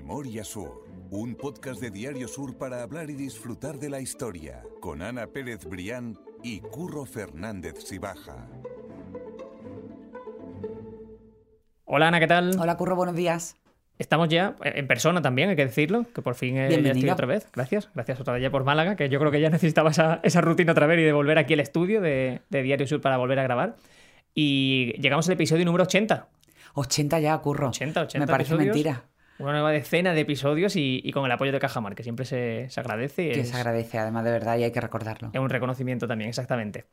Memoria Sur, un podcast de Diario Sur para hablar y disfrutar de la historia, con Ana Pérez Brián y Curro Fernández Sibaja. Hola Ana, ¿qué tal? Hola Curro, buenos días. Estamos ya en persona también, hay que decirlo, que por fin eh, ya estoy otra vez. Gracias, gracias otra vez ya por Málaga, que yo creo que ya necesitaba esa, esa rutina otra vez y de volver aquí al estudio de, de Diario Sur para volver a grabar. Y llegamos al episodio número 80. 80 ya, Curro. 80, 80 Me parece episodios. mentira. Una nueva decena de episodios y, y con el apoyo de Cajamar, que siempre se, se agradece. Que es, se agradece, además de verdad, y hay que recordarlo. es un reconocimiento también, exactamente.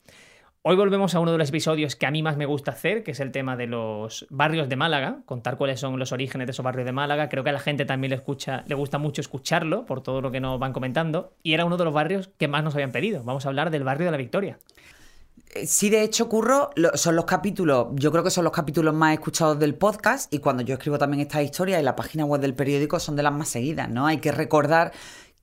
Hoy volvemos a uno de los episodios que a mí más me gusta hacer, que es el tema de los barrios de Málaga, contar cuáles son los orígenes de esos barrios de Málaga. Creo que a la gente también le, escucha, le gusta mucho escucharlo por todo lo que nos van comentando. Y era uno de los barrios que más nos habían pedido. Vamos a hablar del barrio de la Victoria. Sí, de hecho, Curro, son los capítulos, yo creo que son los capítulos más escuchados del podcast y cuando yo escribo también esta historia en la página web del periódico son de las más seguidas, ¿no? Hay que recordar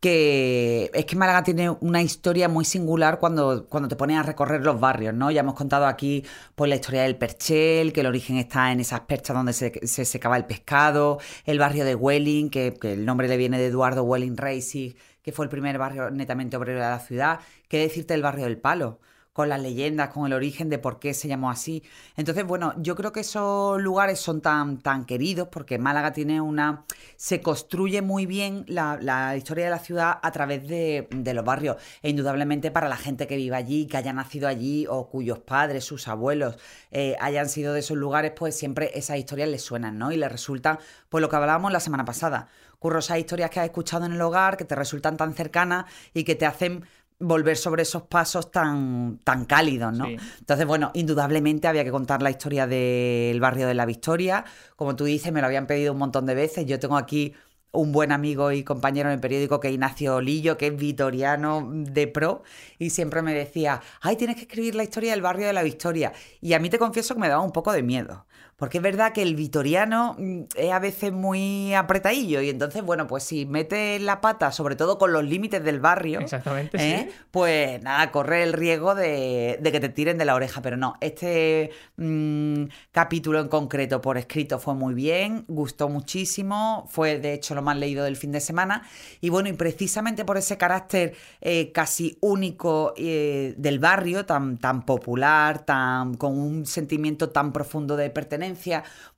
que es que Málaga tiene una historia muy singular cuando, cuando te pones a recorrer los barrios, ¿no? Ya hemos contado aquí pues, la historia del Perchel, que el origen está en esas perchas donde se, se secaba el pescado, el barrio de Welling, que, que el nombre le viene de Eduardo Welling Racing, que fue el primer barrio netamente obrero de la ciudad. ¿Qué decirte del barrio del Palo? Con las leyendas, con el origen de por qué se llamó así. Entonces, bueno, yo creo que esos lugares son tan, tan queridos porque Málaga tiene una... se construye muy bien la, la historia de la ciudad a través de, de los barrios. E indudablemente para la gente que vive allí, que haya nacido allí o cuyos padres, sus abuelos eh, hayan sido de esos lugares, pues siempre esas historias les suenan, ¿no? Y les resultan, pues lo que hablábamos la semana pasada. Curro, esas historias que has escuchado en el hogar, que te resultan tan cercanas y que te hacen volver sobre esos pasos tan, tan cálidos, ¿no? Sí. Entonces, bueno, indudablemente había que contar la historia del barrio de la Victoria. Como tú dices, me lo habían pedido un montón de veces. Yo tengo aquí un buen amigo y compañero en el periódico que es Ignacio Lillo, que es vitoriano de pro, y siempre me decía, ay, tienes que escribir la historia del barrio de la Victoria. Y a mí te confieso que me daba un poco de miedo, porque es verdad que el vitoriano mm, es a veces muy apretadillo, y entonces, bueno, pues si metes la pata, sobre todo con los límites del barrio, Exactamente, ¿eh? sí. pues nada, corre el riesgo de, de que te tiren de la oreja. Pero no, este mm, capítulo en concreto por escrito fue muy bien, gustó muchísimo, fue de hecho lo más leído del fin de semana. Y bueno, y precisamente por ese carácter eh, casi único eh, del barrio, tan, tan popular, tan, con un sentimiento tan profundo de pertenencia,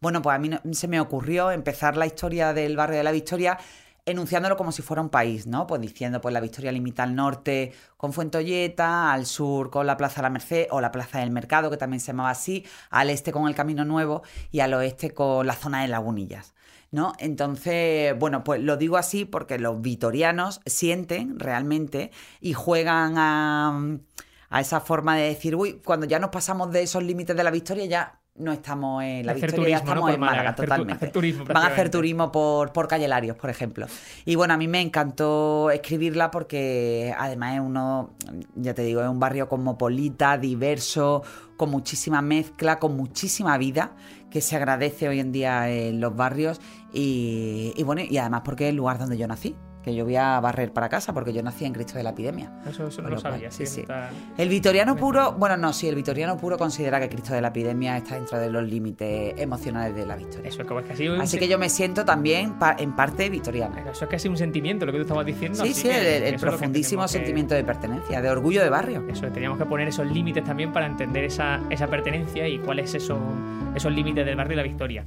bueno, pues a mí se me ocurrió empezar la historia del barrio de la Victoria enunciándolo como si fuera un país, ¿no? Pues diciendo, pues la Victoria limita al norte con Fuentolleta, al sur con la Plaza de la Merced o la Plaza del Mercado, que también se llamaba así, al este con el Camino Nuevo y al oeste con la zona de Lagunillas. ¿No? Entonces, bueno, pues lo digo así porque los vitorianos sienten realmente y juegan a esa forma de decir, uy, cuando ya nos pasamos de esos límites de la Victoria, ya no estamos en la Hacer Victoria, estamos en Málaga, hacer totalmente. hacer turismo, Van a hacer turismo por, por Calle Larios, por ejemplo. Y bueno, a mí me encantó escribirla porque además es uno, ya te digo, es un barrio cosmopolita, diverso, con muchísima mezcla, con muchísima vida, que se agradece hoy en día en los barrios. Y, y bueno, y además porque es el lugar donde yo nací, que yo voy a barrer para casa porque yo nací en Cristo de la Epidemia. Eso, eso no lo cual, sabía. sí, sí. está- El vitoriano puro, bueno, no, sí, el vitoriano puro considera que Cristo de la Epidemia está dentro de los límites emocionales de la Victoria. Eso es como es casi un Así que yo me siento también pa- en parte vitoriana. Eso es casi un sentimiento, lo que tú estabas diciendo. Sí, así sí, el, el profundísimo que- sentimiento de pertenencia, de orgullo de barrio. Eso, teníamos que poner esos límites también para entender esa, esa pertenencia y cuáles esos, esos límites del barrio de la Victoria.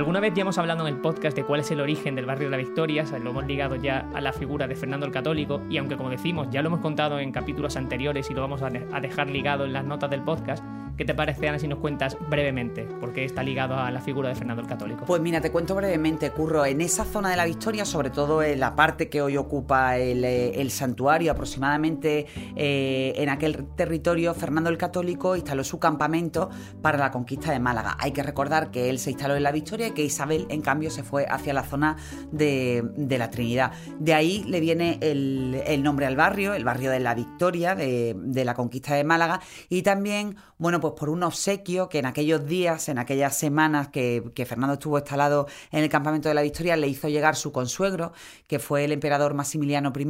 Alguna vez ya hemos hablado en el podcast de cuál es el origen del barrio de la Victoria, lo hemos ligado ya a la figura de Fernando el Católico, y aunque como decimos, ya lo hemos contado en capítulos anteriores y lo vamos a a dejar ligado en las notas del podcast, ¿qué te parece, Ana, si nos cuentas brevemente por qué está ligado a la figura de Fernando el Católico? Pues mira, te cuento brevemente, Curro, en esa zona de la Victoria, sobre todo en la parte que hoy ocupa el, eh, santuario, aproximadamente eh, en aquel territorio, Fernando el Católico instaló su campamento para la conquista de Málaga. Hay que recordar que él se instaló en la Victoria y que Isabel, en cambio, se fue hacia la zona de, la Trinidad. De ahí le viene el, el nombre al barrio, el barrio de la Victoria, de, de la conquista de Málaga, y también, bueno, pues pues por un obsequio que en aquellos días, en aquellas semanas que, Fernando estuvo instalado en el campamento de la Victoria, le hizo llegar su consuegro, que fue el emperador Maximiliano I.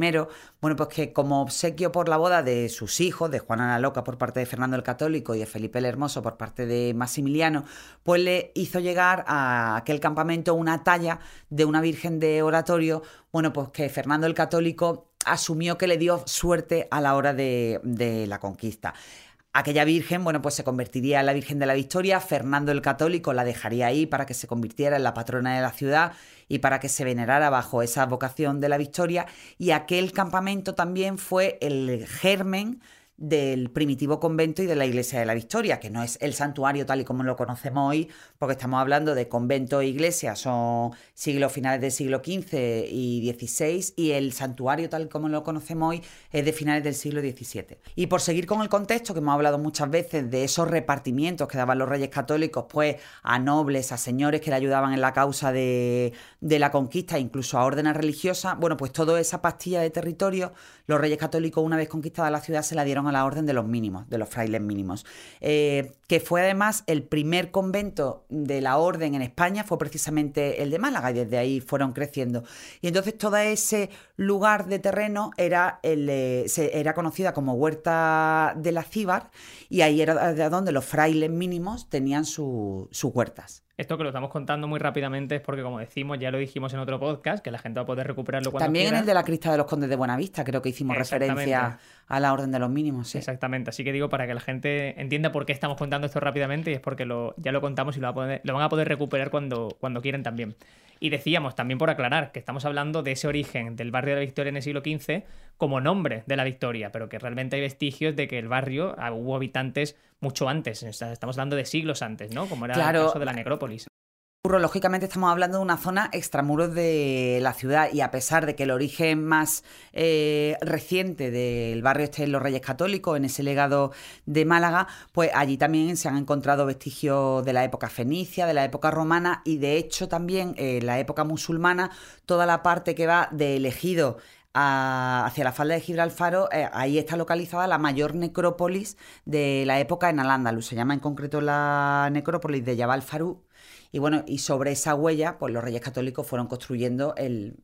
Bueno, pues que como obsequio por la boda de sus hijos, de Juana la Loca por parte de Fernando el Católico y de Felipe el Hermoso por parte de Maximiliano, pues le hizo llegar a aquel campamento una talla de una Virgen de Oratorio, bueno, pues que Fernando el Católico asumió que le dio suerte a la hora de la conquista. Aquella Virgen, bueno, pues se convertiría en la Virgen de la Victoria, Fernando el Católico la dejaría ahí para que se convirtiera en la patrona de la ciudad y para que se venerara bajo esa vocación de la Victoria, y aquel campamento también fue el germen del primitivo convento y de la iglesia de la Victoria, que no es el santuario tal y como lo conocemos hoy, porque estamos hablando de convento e iglesia, son siglos finales del siglo XV y XVI, y el santuario tal y como lo conocemos hoy es de finales del siglo XVII. Y por seguir con el contexto, que hemos hablado muchas veces de esos repartimientos que daban los reyes católicos, pues a nobles, a señores que le ayudaban en la causa de, de la conquista, incluso a órdenes religiosas, bueno, pues toda esa pastilla de territorio, los reyes católicos, una vez conquistada la ciudad, se la dieron a la orden de los mínimos, de los frailes mínimos, eh, que fue además el primer convento de la orden en España, fue precisamente el de Málaga y desde ahí fueron creciendo. Y entonces todo ese lugar de terreno era, el, era conocida como Huerta de la Cíbar y ahí era de donde los frailes mínimos tenían sus huertas. Esto que lo estamos contando muy rápidamente es porque, como decimos, ya lo dijimos en otro podcast, que la gente va a poder recuperarlo cuando También en el de la crista de los condes de Buenavista, creo que hicimos referencia a la orden de los mínimos. Exactamente, así que digo para que la gente entienda por qué estamos contando esto rápidamente y es porque lo, ya lo contamos y lo, lo van a poder recuperar cuando, cuando quieran también. Y decíamos, también por aclarar, que estamos hablando de ese origen del barrio de la Victoria en el siglo XV como nombre de la Victoria, pero que realmente hay vestigios de que el barrio ah, hubo habitantes mucho antes, estamos hablando de siglos antes, ¿no? Como era el caso de la necrópolis. Lógicamente estamos hablando de una zona extramuros de la ciudad y a pesar de que el origen más eh, reciente del barrio esté en los Reyes Católicos, en ese legado de Málaga, pues allí también se han encontrado vestigios de la época fenicia, de la época romana y de hecho también en la época musulmana, toda la parte que va de elegido hacia la falda de Gibralfaro, eh, ahí está localizada la mayor necrópolis de la época en Al-Ándalus. Se llama en concreto la necrópolis de Jabal Farú y bueno, y sobre esa huella, pues los reyes católicos fueron construyendo el,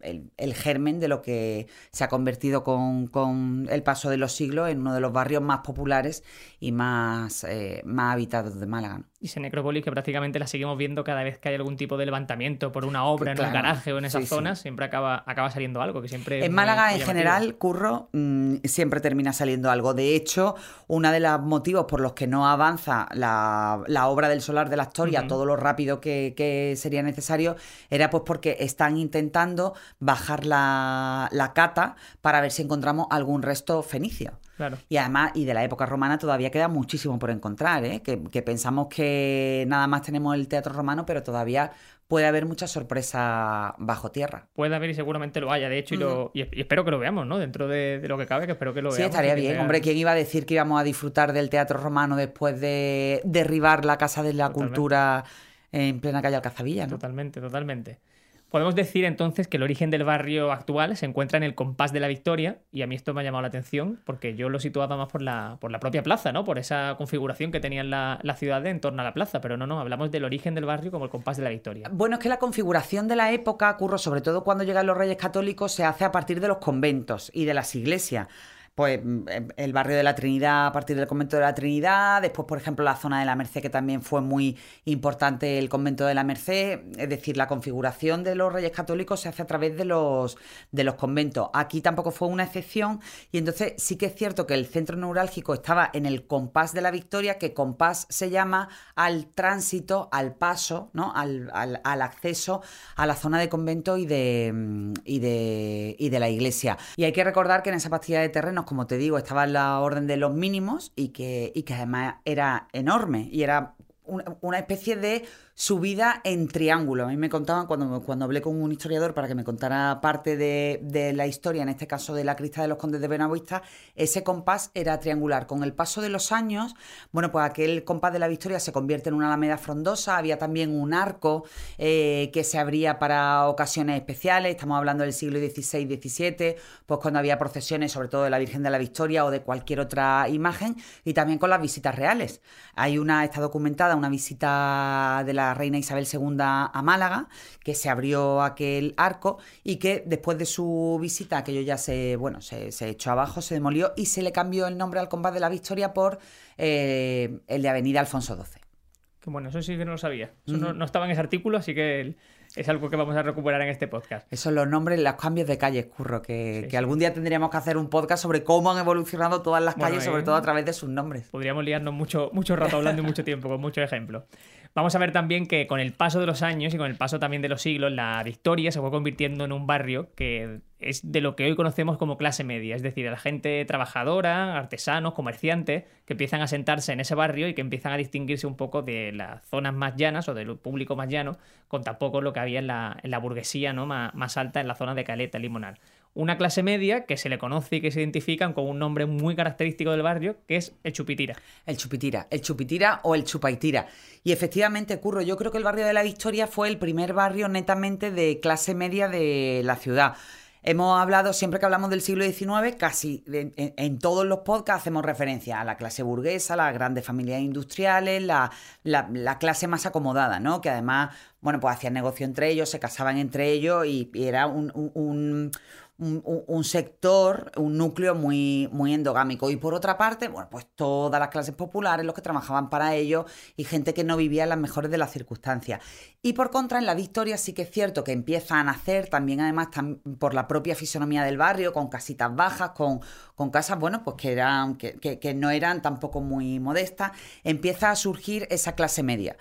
germen de lo que se ha convertido con, el paso de los siglos en uno de los barrios más populares y más, eh, más habitados de Málaga. Y esa necrópolis que prácticamente la seguimos viendo cada vez que hay algún tipo de levantamiento por una obra en un garaje o en esas zonas, siempre acaba, acaba saliendo algo. que siempre En Málaga, en general, Curro, mm, siempre termina saliendo algo. De hecho, uno de los motivos por los que no avanza la, obra del solar de la historia todo lo rápido que que, sería necesario era pues porque están intentando bajar la, cata para ver si encontramos algún resto fenicio. Y además, y de la época romana todavía queda muchísimo por encontrar, ¿eh? que, pensamos que nada más tenemos el teatro romano, pero todavía puede haber mucha sorpresa bajo tierra. Puede haber y seguramente lo haya, de hecho, y, espero que lo veamos, ¿no? Dentro de, lo que cabe, que espero que lo veamos. Sí, estaría bien. Hombre, ¿quién iba a decir que íbamos a disfrutar del teatro romano después de derribar la Casa de la Cultura en plena calle Alcazavilla. ¿no? Totalmente, totalmente. Podemos decir entonces que el origen del barrio actual se encuentra en el compás de la Victoria, y a mí esto me ha llamado la atención porque yo lo situaba más por la, por la propia plaza, ¿no? Por esa configuración que tenía la, la ciudad en torno a la plaza, pero no, no, hablamos del origen del barrio como el compás de la Victoria. Bueno, es que la configuración de la época, curro, sobre todo cuando llegan los reyes católicos, se hace a partir de los conventos y de las iglesias pues mm, em, el barrio de la Trinidad a partir del convento de la Trinidad, después por ejemplo la zona de la Merced que también fue muy importante el convento de la Merced, es decir, la configuración de los reyes católicos se hace a través de los, de los conventos. Aquí tampoco fue una excepción y entonces sí que es cierto que el centro neurálgico estaba en el compás de la Victoria, que compás se llama al tránsito, al paso, ¿no? al, al, acceso a la zona de convento y de, mm, y de, y de la iglesia. Y hay que recordar que en esa pastilla de terrenos como te digo, estaba en la orden de los mínimos y que, y que además era enorme y era una especie de subida en triángulo. A mí me contaban cuando, cuando hablé con un historiador para que me contara parte de, la historia, en este caso de la crista de los condes de Benavista, ese compás era triangular. Con el paso de los años, bueno, pues aquel compás de la Victoria se convierte en una alameda frondosa, había también un arco eh, que se abría para ocasiones especiales, estamos hablando del siglo XVI-XVII, pues cuando había procesiones, sobre todo de la Virgen de la Victoria o de cualquier otra imagen, y también con las visitas reales. Hay una, está documentada una visita de la reina Isabel II a Málaga, que se abrió aquel arco y que después de su visita aquello ya se, bueno, se, echó abajo, se demolió y se le cambió el nombre al compás de la Victoria por eh, el de Avenida Alfonso XII. Que bueno, eso sí que no lo sabía. Eso no, estaba en ese artículo, así que es algo que vamos a recuperar en este podcast. Esos son los nombres, los cambios de calles, curro, que, algún día tendríamos que hacer un podcast sobre cómo han evolucionado todas las calles, sobre todo a través de sus nombres. Podríamos liarnos mucho, mucho rato hablando y mucho tiempo, con muchos ejemplos. Vamos a ver también que con el paso de los años y con el paso también de los siglos, la Victoria se fue convirtiendo en un barrio que es de lo que hoy conocemos como clase media, es decir, la gente trabajadora, artesanos, comerciantes, que empiezan a sentarse en ese barrio y que empiezan a distinguirse un poco de las zonas más llanas o del público más llano, con tampoco lo que había en la, burguesía ¿no? más, más, alta en la zona de Caleta, Limonal una clase media que se le conoce y que se identifican con un nombre muy característico del barrio, que es el Chupitira. El Chupitira, el Chupitira o el Chupaitira. Y efectivamente, Curro, yo creo que el barrio de la Victoria fue el primer barrio netamente de clase media de la ciudad. Hemos hablado, siempre que hablamos del siglo XIX, casi en, todos los podcasts hacemos referencia a la clase burguesa, las grandes familias industriales, la, clase más acomodada, ¿no? Que además, bueno, pues hacían negocio entre ellos, se casaban entre ellos y, era un, sector, un núcleo muy, muy endogámico. Y por otra parte, bueno, pues todas las clases populares, los que trabajaban para ello y gente que no vivía en las mejores de las circunstancias. Y por contra, en la Victoria sí que es cierto que empieza a nacer también, además, por la propia fisonomía del barrio, con casitas bajas, con, con casas, bueno, pues que, eran, que, que no eran tampoco muy modestas, empieza a surgir esa clase media.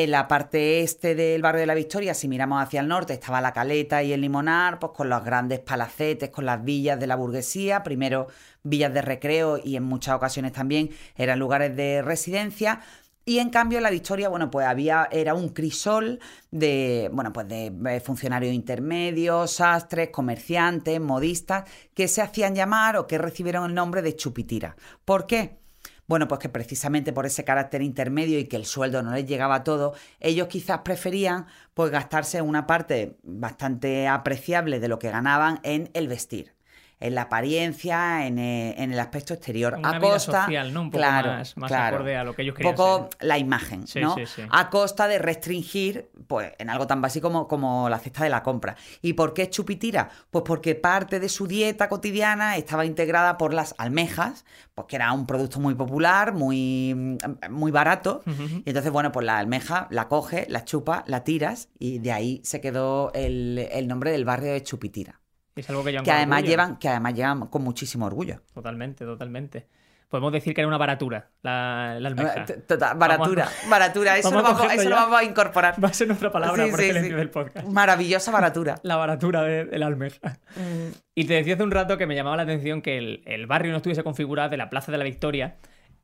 En la parte este del barrio de la Victoria, si miramos hacia el norte, estaba la Caleta y el Limonar, pues con los grandes palacetes, con las villas de la burguesía, primero villas de recreo y en muchas ocasiones también eran lugares de residencia. Y en cambio la Victoria, bueno, pues había, era un crisol de, bueno, pues de eh, funcionarios intermedios, sastres, comerciantes, modistas, que se hacían llamar o que recibieron el nombre de chupitira. ¿Por qué? Bueno, pues que precisamente por ese carácter intermedio y que el sueldo no les llegaba todo, ellos quizás preferían pues gastarse una parte bastante apreciable de lo que ganaban en el vestir en la apariencia, en, eh, el aspecto exterior. a costa, social, ¿no? Un poco más, acorde a lo que ellos querían. Un poco la imagen, ¿no? A costa de restringir, pues, en algo tan básico como, como, la cesta de la compra. ¿Y por qué chupitira? Pues porque parte de su dieta cotidiana estaba integrada por las almejas, pues que era un producto muy popular, muy, muy barato. Y entonces, bueno, pues la almeja la coge, la chupa, la tiras, y de ahí se quedó el, el nombre del barrio de Chupitira que, además llevan, que además llevan con muchísimo orgullo. Totalmente, totalmente. Podemos decir que era una baratura, la, almeja. Total, baratura, baratura, eso, lo vamos, eso lo vamos, a incorporar. Va a ser nuestra palabra por el del podcast. Maravillosa baratura. la baratura de, la almeja. Mm. Y te decía hace un rato que me llamaba la atención que el, el barrio no estuviese configurado de la Plaza de la Victoria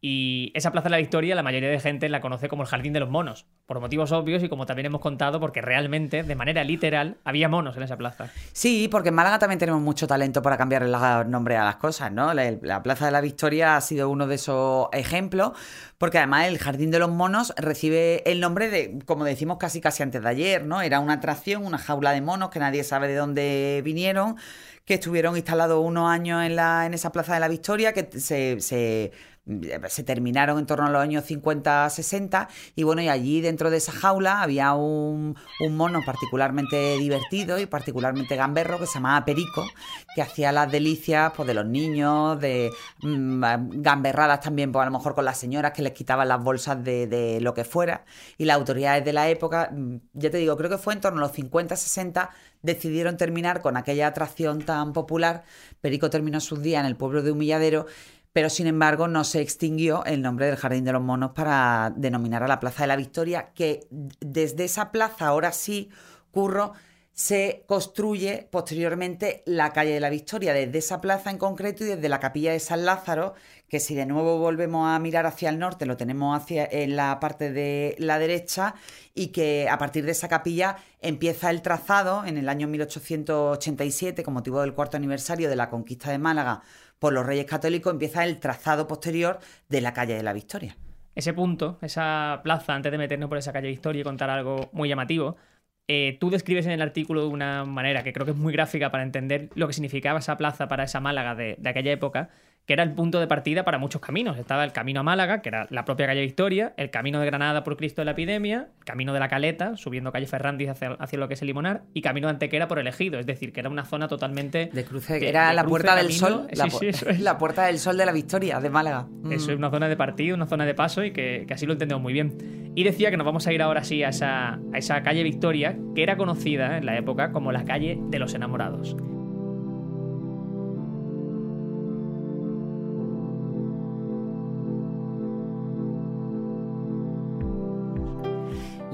y esa Plaza de la Victoria, la mayoría de gente la conoce como el Jardín de los Monos, por motivos obvios y como también hemos contado, porque realmente, de manera literal, había monos en esa plaza. Sí, porque en Málaga también tenemos mucho talento para cambiar el nombre a las cosas, ¿no? La, Plaza de la Victoria ha sido uno de esos ejemplos, porque además el Jardín de los Monos recibe el nombre de, como decimos casi casi antes de ayer, ¿no? Era una atracción, una jaula de monos que nadie sabe de dónde vinieron, que estuvieron instalados unos años en, la, en esa Plaza de la Victoria, que se se terminaron en torno a los años 50-60 y bueno, y allí dentro de esa jaula había un, mono particularmente divertido y particularmente gamberro que se llamaba Perico, que hacía las delicias pues, de los niños, de mm, gamberradas también, pues a lo mejor con las señoras que les quitaban las bolsas de, de lo que fuera y las autoridades de la época, mm, ya te digo, creo que fue en torno a los 50-60 decidieron terminar con aquella atracción tan popular. Perico terminó sus días en el pueblo de Humilladero pero sin embargo no se extinguió el nombre del Jardín de los Monos para denominar a la Plaza de la Victoria, que desde esa plaza ahora sí, Curro, se construye posteriormente la calle de la Victoria, desde esa plaza en concreto y desde la capilla de San Lázaro, que si de nuevo volvemos a mirar hacia el norte, lo tenemos hacia en la parte de la derecha, y que a partir de esa capilla empieza el trazado en el año 1887, con motivo del cuarto aniversario de la conquista de Málaga por los Reyes Católicos, empieza el trazado posterior de la calle de la Victoria. Ese punto, esa plaza, antes de meternos por esa calle Victoria y contar algo muy llamativo, eh, tú describes en el artículo de una manera que creo que es muy gráfica para entender lo que significaba esa plaza para esa Málaga de aquella época, que era el punto de partida para muchos caminos. Estaba el camino a Málaga, que era la propia calle Victoria, el camino de Granada por Cristo de la Epidemia, camino de la Caleta, subiendo calle Ferrandis hacia, lo que es el Limonar, y camino de Antequera por Elegido. Es decir, que era una zona totalmente. De cruce, era la puerta del sol. la, la, puerta del sol de la Victoria, de Málaga. Eso es mm. una zona de partido, una zona de paso, y que, así lo entendemos muy bien. Y decía que nos vamos a ir ahora sí a esa, a esa calle Victoria, que era conocida en la época como la calle de los enamorados.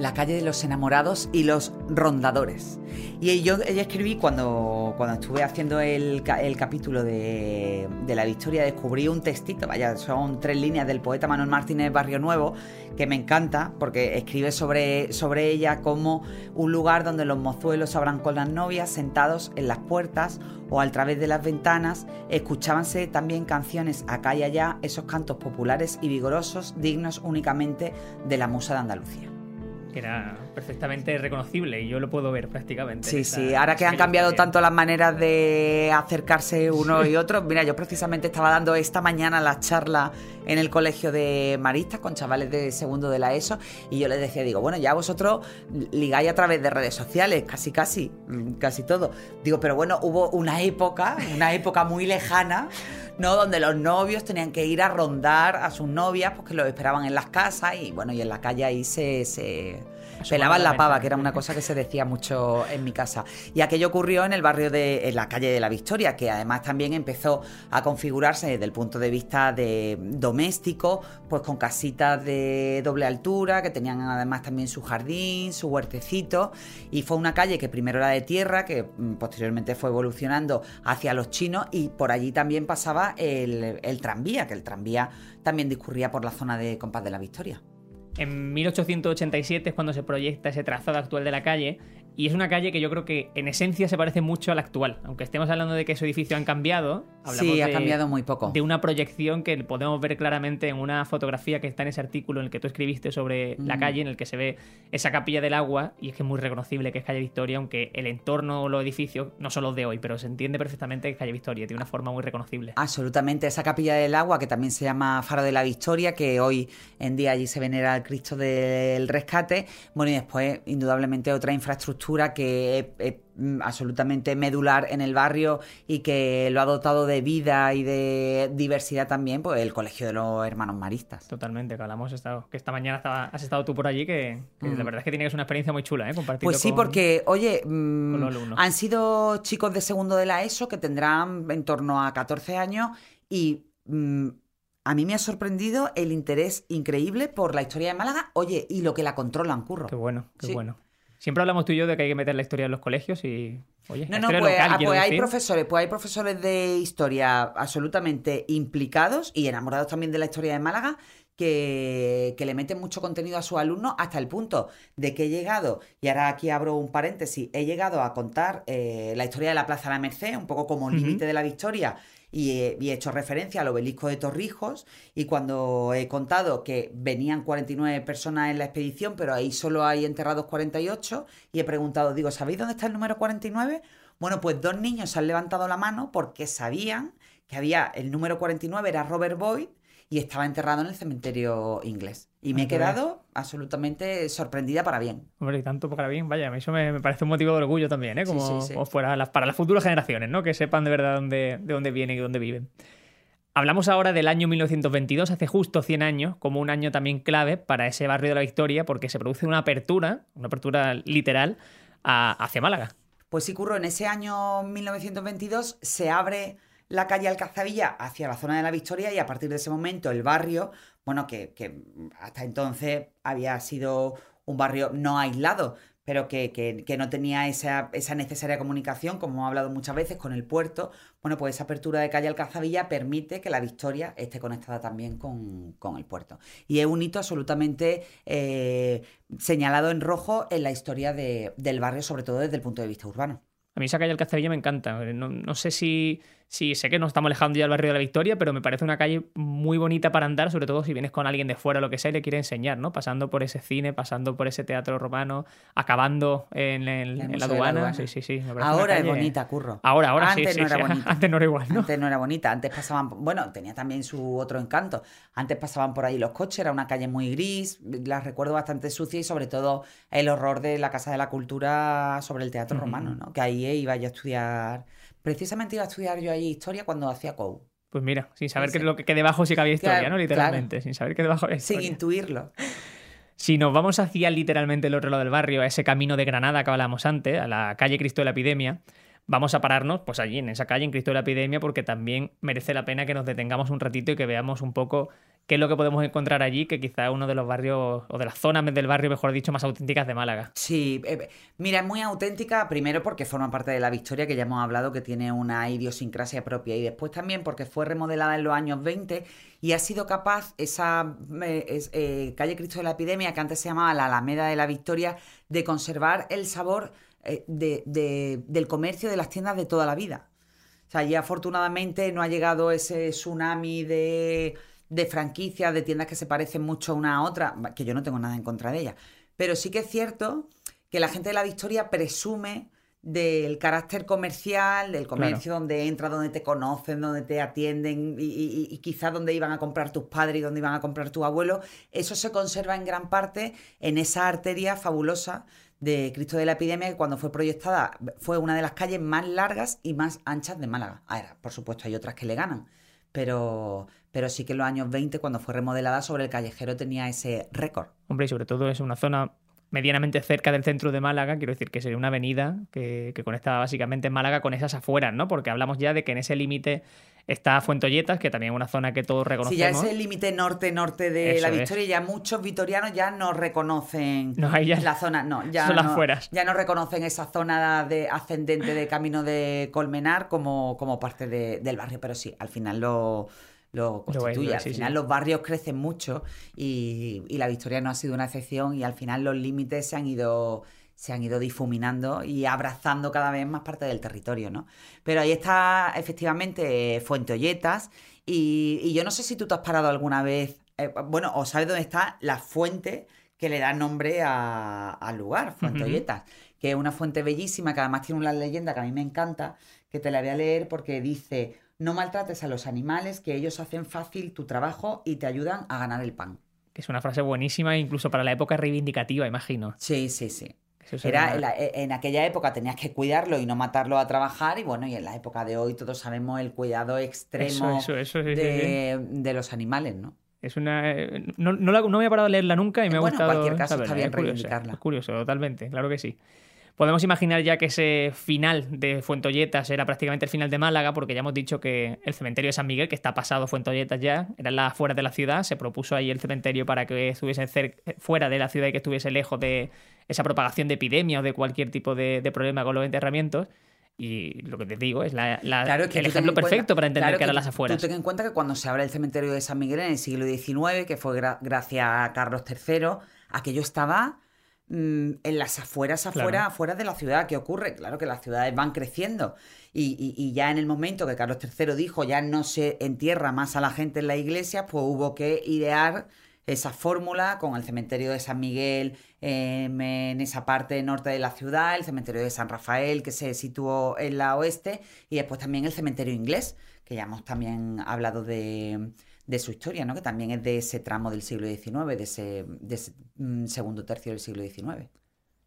La calle de los enamorados y los rondadores. Y yo escribí cuando, cuando estuve haciendo el, capítulo de, la Victoria, descubrí un textito, vaya, son tres líneas del poeta Manuel Martínez Barrio Nuevo, que me encanta porque escribe sobre, sobre ella como un lugar donde los mozuelos habrán con las novias sentados en las puertas o a través de las ventanas, escuchábanse también canciones acá y allá, esos cantos populares y vigorosos dignos únicamente de la musa de Andalucía era perfectamente reconocible y yo lo puedo ver prácticamente. Sí, sí, ahora que han cambiado tanto las maneras de acercarse uno y otro, mira, yo precisamente estaba dando esta mañana la charla en el colegio de maristas con chavales de segundo de la ESO y yo les decía, digo, bueno, ya vosotros ligáis a través de redes sociales, casi, casi, mm, casi todo. Digo, pero bueno, hubo una época, una época muy lejana ¿no? Donde los novios tenían que ir a rondar a sus novias porque los esperaban en las casas y bueno, y en la calle ahí se, se pelaban la pava, que era una cosa que se decía mucho en mi casa. Y aquello ocurrió en el barrio de en la calle de la Victoria, que además también empezó a configurarse desde el punto de vista de doméstico, pues con casitas de doble altura, que tenían además también su jardín, su huertecito, y fue una calle que primero era de tierra, que mm, posteriormente fue evolucionando hacia los chinos, y por allí también pasaba el, el tranvía, que el tranvía también discurría por la zona de Compás de la Victoria. En 1887 es cuando se proyecta ese trazado actual de la calle y es una calle que yo creo que en esencia se parece mucho a la actual. Aunque estemos hablando de que esos edificios han cambiado, hablamos sí, ha cambiado muy poco. De una proyección que podemos ver claramente en una fotografía que está en ese artículo en el que tú escribiste sobre la mm. calle, en el que se ve esa capilla del agua y es que es muy reconocible que es calle Victoria, aunque el entorno o los edificios no son los de hoy, pero se entiende perfectamente que es calle Victoria, tiene una forma muy reconocible. Absolutamente, esa capilla del agua que también se llama Faro de la Victoria, que hoy en día allí se venera al Cristo del Rescate, bueno, y después indudablemente otra infraestructura que es, mm, absolutamente medular en el barrio y que lo ha dotado de vida y de diversidad también, pues el Colegio de los Hermanos Maristas. Totalmente, que hablamos, estado, que esta mañana has estado tú por allí, que, la mm. verdad es que tiene que ser una experiencia muy chula, ¿eh? Pues sí, porque, oye, mm, han sido chicos de segundo de la ESO que tendrán en torno a 14 años y... a mí me ha sorprendido el interés increíble por la historia de Málaga, oye, y lo que la controlan, curro. Qué bueno, qué bueno. Siempre hablamos tú y yo de que hay que meter la historia en los colegios y. Oye, no, no, pues, ah, pues hay profesores, pues hay profesores de historia absolutamente implicados y enamorados también de la historia de Málaga que, le meten mucho contenido a sus alumnos hasta el punto de que he llegado, y ahora aquí abro un paréntesis, he llegado a contar eh, la historia de la Plaza de la Merced, un poco como límite de la victoria, y he, hecho referencia al obelisco de Torrijos y cuando he contado que venían 49 personas en la expedición, pero ahí solo hay enterrados 48 y he preguntado, digo, ¿sabéis dónde está el número 49? Bueno, pues dos niños han levantado la mano porque sabían que había el número 49 era Robert Boyd y estaba enterrado en el cementerio inglés. Y me he quedado absolutamente sorprendida para bien. Hombre, y tanto para bien, vaya, eso me, parece un motivo de orgullo también, ¿eh? Como, fuera las, para las futuras generaciones, ¿no? Que sepan de verdad dónde, de dónde vienen y dónde viven. Hablamos ahora del año 1922, hace justo 100 años, como un año también clave para ese barrio de la Victoria, porque se produce una apertura, una apertura literal, hacia Málaga. Pues sí, Curro, en ese año 1922 se abre la calle Alcazavilla hacia la zona de la Victoria y a partir de ese momento el barrio, bueno, que, hasta entonces había sido un barrio no aislado, pero que, que- que no tenía esa, esa necesaria comunicación, como hemos hablado muchas veces, con el puerto. Bueno, pues esa apertura de calle Alcazabilla permite que la Victoria esté conectada también con, con el puerto. Y es un hito absolutamente eh, señalado en rojo en la historia de- del barrio, sobre todo desde el punto de vista urbano. A mí esa calle Alcazabilla me encanta. No, no sé si, si sé que nos estamos alejando ya del barrio de la Victoria, pero me parece una calle muy bonita para andar, sobre todo si vienes con alguien de fuera o lo que sea y le quiere enseñar, ¿no? Pasando por ese cine, pasando por ese teatro romano, acabando en, el- en la de la aduana. Aduana. Sí, sí, sí. Ahora es bonita, curro. Ahora, ahora Antes sí, no sí, era sí. bonita. Antes no era igual, ¿no? Antes no era bonita, antes pasaban, bueno, tenía también su otro encanto. Antes pasaban por ahí los coches, era una calle muy gris, la recuerdo bastante sucia y sobre todo el horror de la Casa de la Cultura sobre el teatro Ujú. romano, ¿no? Que ahí iba yo a estudiar, precisamente iba a estudiar yo ahí historia cuando hacía COU, Pues mira, sin saber Sí. que, lo que, que debajo sí que había historia, Claro, ¿no? Literalmente, sin saber que debajo había sin intuirlo. Si nos vamos hacia literalmente el otro lado del barrio, a ese camino de Granada que hablábamos antes, a la calle Cristo de la Epidemia, vamos a pararnos pues allí, en esa calle, en Cristo de la Epidemia, porque también merece la pena que nos detengamos un ratito y que veamos un poco qué es lo que podemos encontrar allí, que quizá uno de los barrios, o de las zonas del barrio, mejor dicho, más auténticas de Málaga. Sí, eh, mira, es muy auténtica, primero porque forma parte de la Victoria, que ya hemos hablado que tiene una idiosincrasia propia, y después también porque fue remodelada en los años 20 y ha sido capaz esa eh, eh, calle Cristo de la Epidemia, que antes se llamaba la Alameda de la Victoria, de conservar el sabor eh, de- de- del comercio de las tiendas de toda la vida. O sea, allí afortunadamente no ha llegado ese tsunami de, de franquicias, de tiendas que se parecen mucho una a otra, que yo no tengo nada en contra de ellas. Pero sí que es cierto que la gente de la Victoria presume del carácter comercial, del comercio donde entras, donde te conocen, donde te atienden y, y- y quizás donde iban a comprar tus padres y donde iban a comprar tus abuelos. Eso se conserva en gran parte en esa arteria fabulosa de Cristo de la Epidemia que cuando fue proyectada fue una de las calles más largas y más anchas de Málaga. Ahora, por supuesto, hay otras que le ganan, pero, pero sí que en los años 20, cuando fue remodelada sobre el callejero, tenía ese récord. Hombre, y sobre todo es una zona medianamente cerca del centro de Málaga, quiero decir que sería una avenida que, que conecta básicamente Málaga con esas afueras, ¿no? Porque hablamos ya de que en ese límite está Fuentolletas, que también es una zona que todos reconocemos. ya es el límite norte-norte de Eso la es. Victoria, ya muchos vitorianos ya no reconocen No, ahí ya- la zona, no, ya son las no, afueras. ya no reconocen esa zona de ascendente de camino de Colmenar como, como parte de- del barrio, pero sí, al final lo, lo constituye. lo es, al final sí. los barrios crecen mucho y, y la Victoria no ha sido una excepción y al final los límites se han ido se han ido difuminando y abrazando cada vez más parte del territorio, ¿no? Pero ahí está efectivamente Fuente Olletas y, y yo no sé si tú te has parado alguna vez, eh, bueno, o sabes dónde está la fuente que le da nombre a- al lugar, Fuente. Olletas, que es una fuente bellísima que además tiene una leyenda que a mí me encanta, que te la voy a leer porque dice, no maltrates a los animales, que ellos hacen fácil tu trabajo y te ayudan a ganar el pan. Que es una frase buenísima, incluso para la época reivindicativa, imagino. Sí, sí, sí. Era, una- en la- e, en aquella época tenías que cuidarlo y no matarlo a trabajar y bueno, y en la época de hoy todos sabemos el cuidado extremo Eso, eso, eso, sí, sí, sí. de, los animales, ¿no? Es una. eh, No, no, la- no me he parado a leerla nunca y me ha Bueno, en gustado. cualquier caso, está bien es curioso, reivindicarla. es curioso, totalmente, claro que sí. Podemos imaginar ya que ese final de Fuentolletas era prácticamente el final de Málaga, porque ya hemos dicho que el cementerio de San Miguel, que está pasado Fuentolletas ya, era las afueras de la ciudad, se propuso ahí el cementerio para que estuviese fuera de la ciudad y que estuviese lejos de esa propagación de epidemia o de cualquier tipo de, de problema con los enterramientos. Y lo que te digo es la- la- Claro, que el ejemplo en cuenta- perfecto para entender claro que eran tú- las afueras. Tú ten en cuenta que cuando se abre el cementerio de San Miguel en el siglo XIX, que fue gra- gracias a Carlos III, aquello estaba mm, en las afueras, afuera, Claro. afuera de la ciudad. ¿Qué ocurre? Claro que las ciudades van creciendo. Y, y- y ya en el momento que Carlos III dijo ya no se entierra más a la gente en la iglesia, pues hubo que idear esa fórmula con el cementerio de San Miguel em, en esa parte norte de la ciudad, el cementerio de San Rafael que se situó en la oeste y después también el cementerio inglés, que ya hemos también hablado de, de su historia, ¿no? que también es de ese tramo del siglo XIX, de ese, mm, segundo tercio del siglo XIX.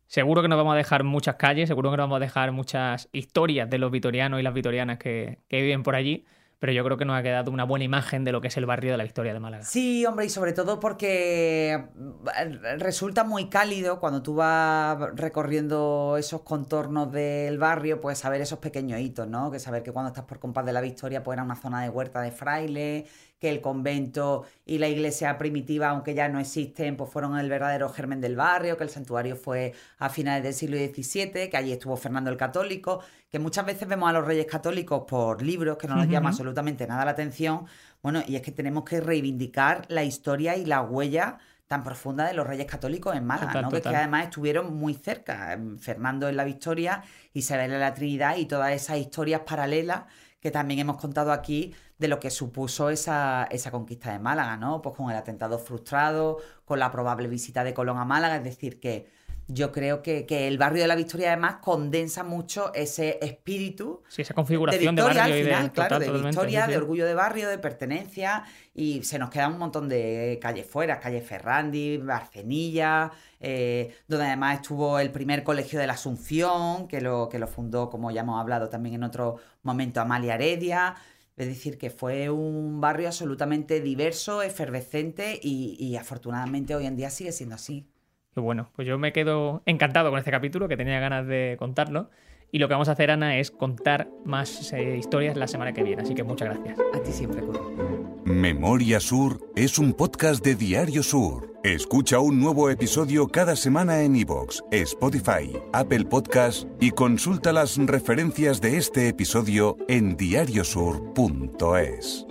Seguro que nos vamos a dejar muchas calles, seguro que nos vamos a dejar muchas historias de los vitorianos y las vitorianas que, que viven por allí, pero yo creo que nos ha quedado una buena imagen de lo que es el barrio de la Victoria de Málaga. Sí, hombre, y sobre todo porque mm, resulta muy cálido cuando tú vas recorriendo esos contornos del barrio, pues saber esos pequeños ¿no? Que saber que cuando estás por Compás de la Victoria, pues era una zona de huerta de fraile, que el convento y la iglesia primitiva, aunque ya no existen, pues fueron el verdadero germen del barrio, que el santuario fue a finales del siglo XVII, que allí estuvo Fernando el Católico, que muchas veces vemos a los reyes católicos por libros que no nos llama absolutamente nada la atención. Bueno, y es que tenemos que reivindicar la historia y la huella tan profunda de los reyes católicos en Málaga, ¿no? que además estuvieron muy cerca. Fernando en la Victoria, Isabel en la Trinidad y todas esas historias paralelas que también hemos contado aquí de lo que supuso esa, esa conquista de Málaga, ¿no? Pues con el atentado frustrado, con la probable visita de Colón a Málaga, es decir, que yo creo que, el barrio de la Victoria además condensa mucho ese espíritu. Sí, esa configuración de, victoria, al final, claro, de victoria, de orgullo de barrio, de pertenencia. Y se nos quedan un montón de calles fuera, calle Ferrandi, Barcenilla, eh, donde además estuvo el primer colegio de la Asunción, que lo, que lo fundó, como ya hemos hablado también en otro momento, Amalia Heredia. Es decir, que fue un barrio absolutamente diverso, efervescente y afortunadamente hoy en día sigue siendo así. Y bueno, pues yo me quedo encantado con este capítulo, que tenía ganas de contarlo. Y lo que vamos a hacer, Ana, es contar más eh, historias la semana que viene. Así que muchas gracias. A ti siempre, Memoria Sur es un podcast de Diario Sur. Escucha un nuevo episodio cada semana en iVoox, Spotify, Apple Podcasts y consulta las referencias de este episodio en diariosur.es.